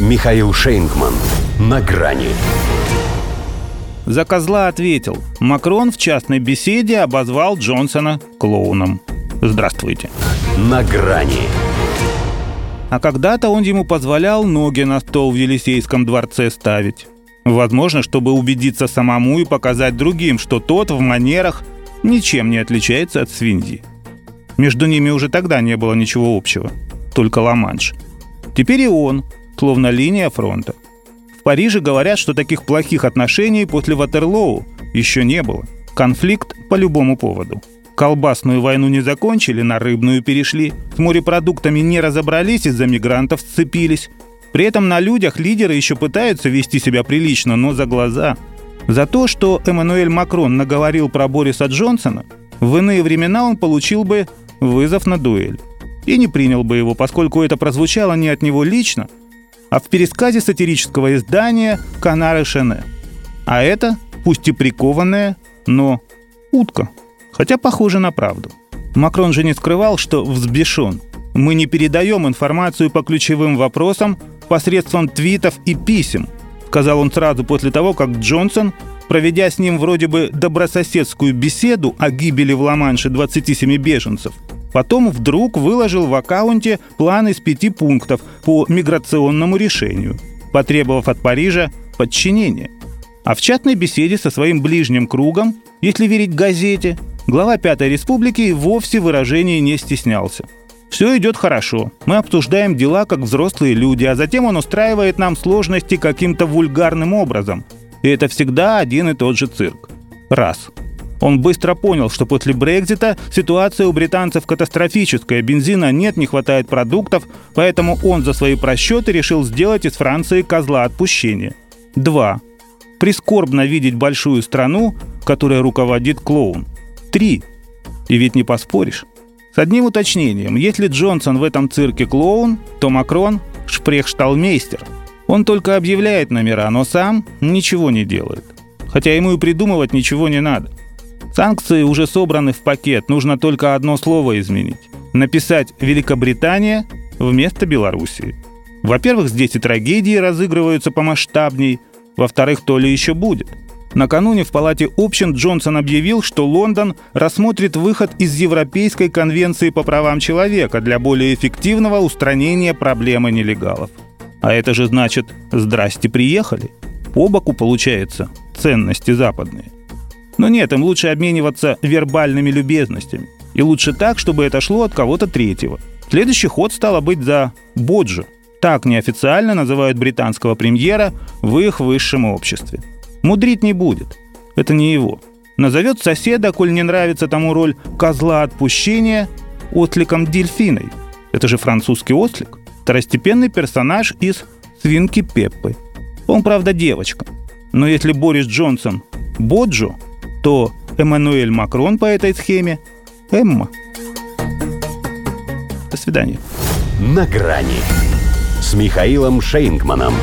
Михаил Шейнгман. На грани. За козла ответил. Макрон в частной беседе обозвал Джонсона клоуном. Здравствуйте. На грани. А когда-то он ему позволял ноги на стол в Елисейском дворце ставить. Возможно, чтобы убедиться самому и показать другим, что тот в манерах ничем не отличается от свиньи. Между ними уже тогда не было ничего общего, только Ла-Манш. Теперь и он, словно линия фронта. В Париже говорят, что таких плохих отношений после Ватерлоу еще не было. Конфликт по любому поводу. Колбасную войну не закончили, на рыбную перешли. С морепродуктами не разобрались, из-за мигрантов сцепились. При этом на людях лидеры еще пытаются вести себя прилично, но за глаза. За то, что Эммануэль Макрон наговорил про Бориса Джонсона, в иные времена он получил бы вызов на дуэль. И не принял бы его, поскольку это прозвучало не от него лично, а в пересказе сатирического издания «Канары Шене». А это, пусть и прикованная, но утка. Хотя похоже на правду. Макрон же не скрывал, что взбешен. Мы не передаем информацию по ключевым вопросам посредством твитов и писем, сказал он сразу после того, как Джонсон, проведя с ним вроде бы добрососедскую беседу о гибели в Ла-Манше 27 беженцев, Потом вдруг выложил в аккаунте план из пяти пунктов по миграционному решению, потребовав от Парижа подчинения. А в чатной беседе со своим ближним кругом, если верить газете, глава Пятой Республики вовсе выражений не стеснялся. Все идет хорошо. Мы обсуждаем дела как взрослые люди, а затем он устраивает нам сложности каким-то вульгарным образом. И это всегда один и тот же цирк. Раз. Он быстро понял, что после Брекзита ситуация у британцев катастрофическая, бензина нет, не хватает продуктов, поэтому он за свои просчеты решил сделать из Франции козла отпущения. 2. Прискорбно видеть большую страну, которая руководит клоун. 3. И ведь не поспоришь. С одним уточнением, если Джонсон в этом цирке клоун, то Макрон – шпрехшталмейстер. Он только объявляет номера, но сам ничего не делает. Хотя ему и придумывать ничего не надо – Санкции уже собраны в пакет, нужно только одно слово изменить. Написать «Великобритания» вместо Белоруссии. Во-первых, здесь и трагедии разыгрываются помасштабней, во-вторых, то ли еще будет. Накануне в Палате общин Джонсон объявил, что Лондон рассмотрит выход из Европейской конвенции по правам человека для более эффективного устранения проблемы нелегалов. А это же значит «здрасте, приехали». По боку, получается, ценности западные. Но нет, им лучше обмениваться вербальными любезностями. И лучше так, чтобы это шло от кого-то третьего. Следующий ход стало быть за Боджо. Так неофициально называют британского премьера в их высшем обществе. Мудрить не будет. Это не его. Назовет соседа, коль не нравится тому роль козла отпущения, осликом дельфиной. Это же французский ослик. Второстепенный персонаж из «Свинки Пеппы». Он, правда, девочка. Но если Борис Джонсон – Боджо, то Эммануэль Макрон по этой схеме – Эмма. До свидания. На грани с Михаилом Шейнгманом.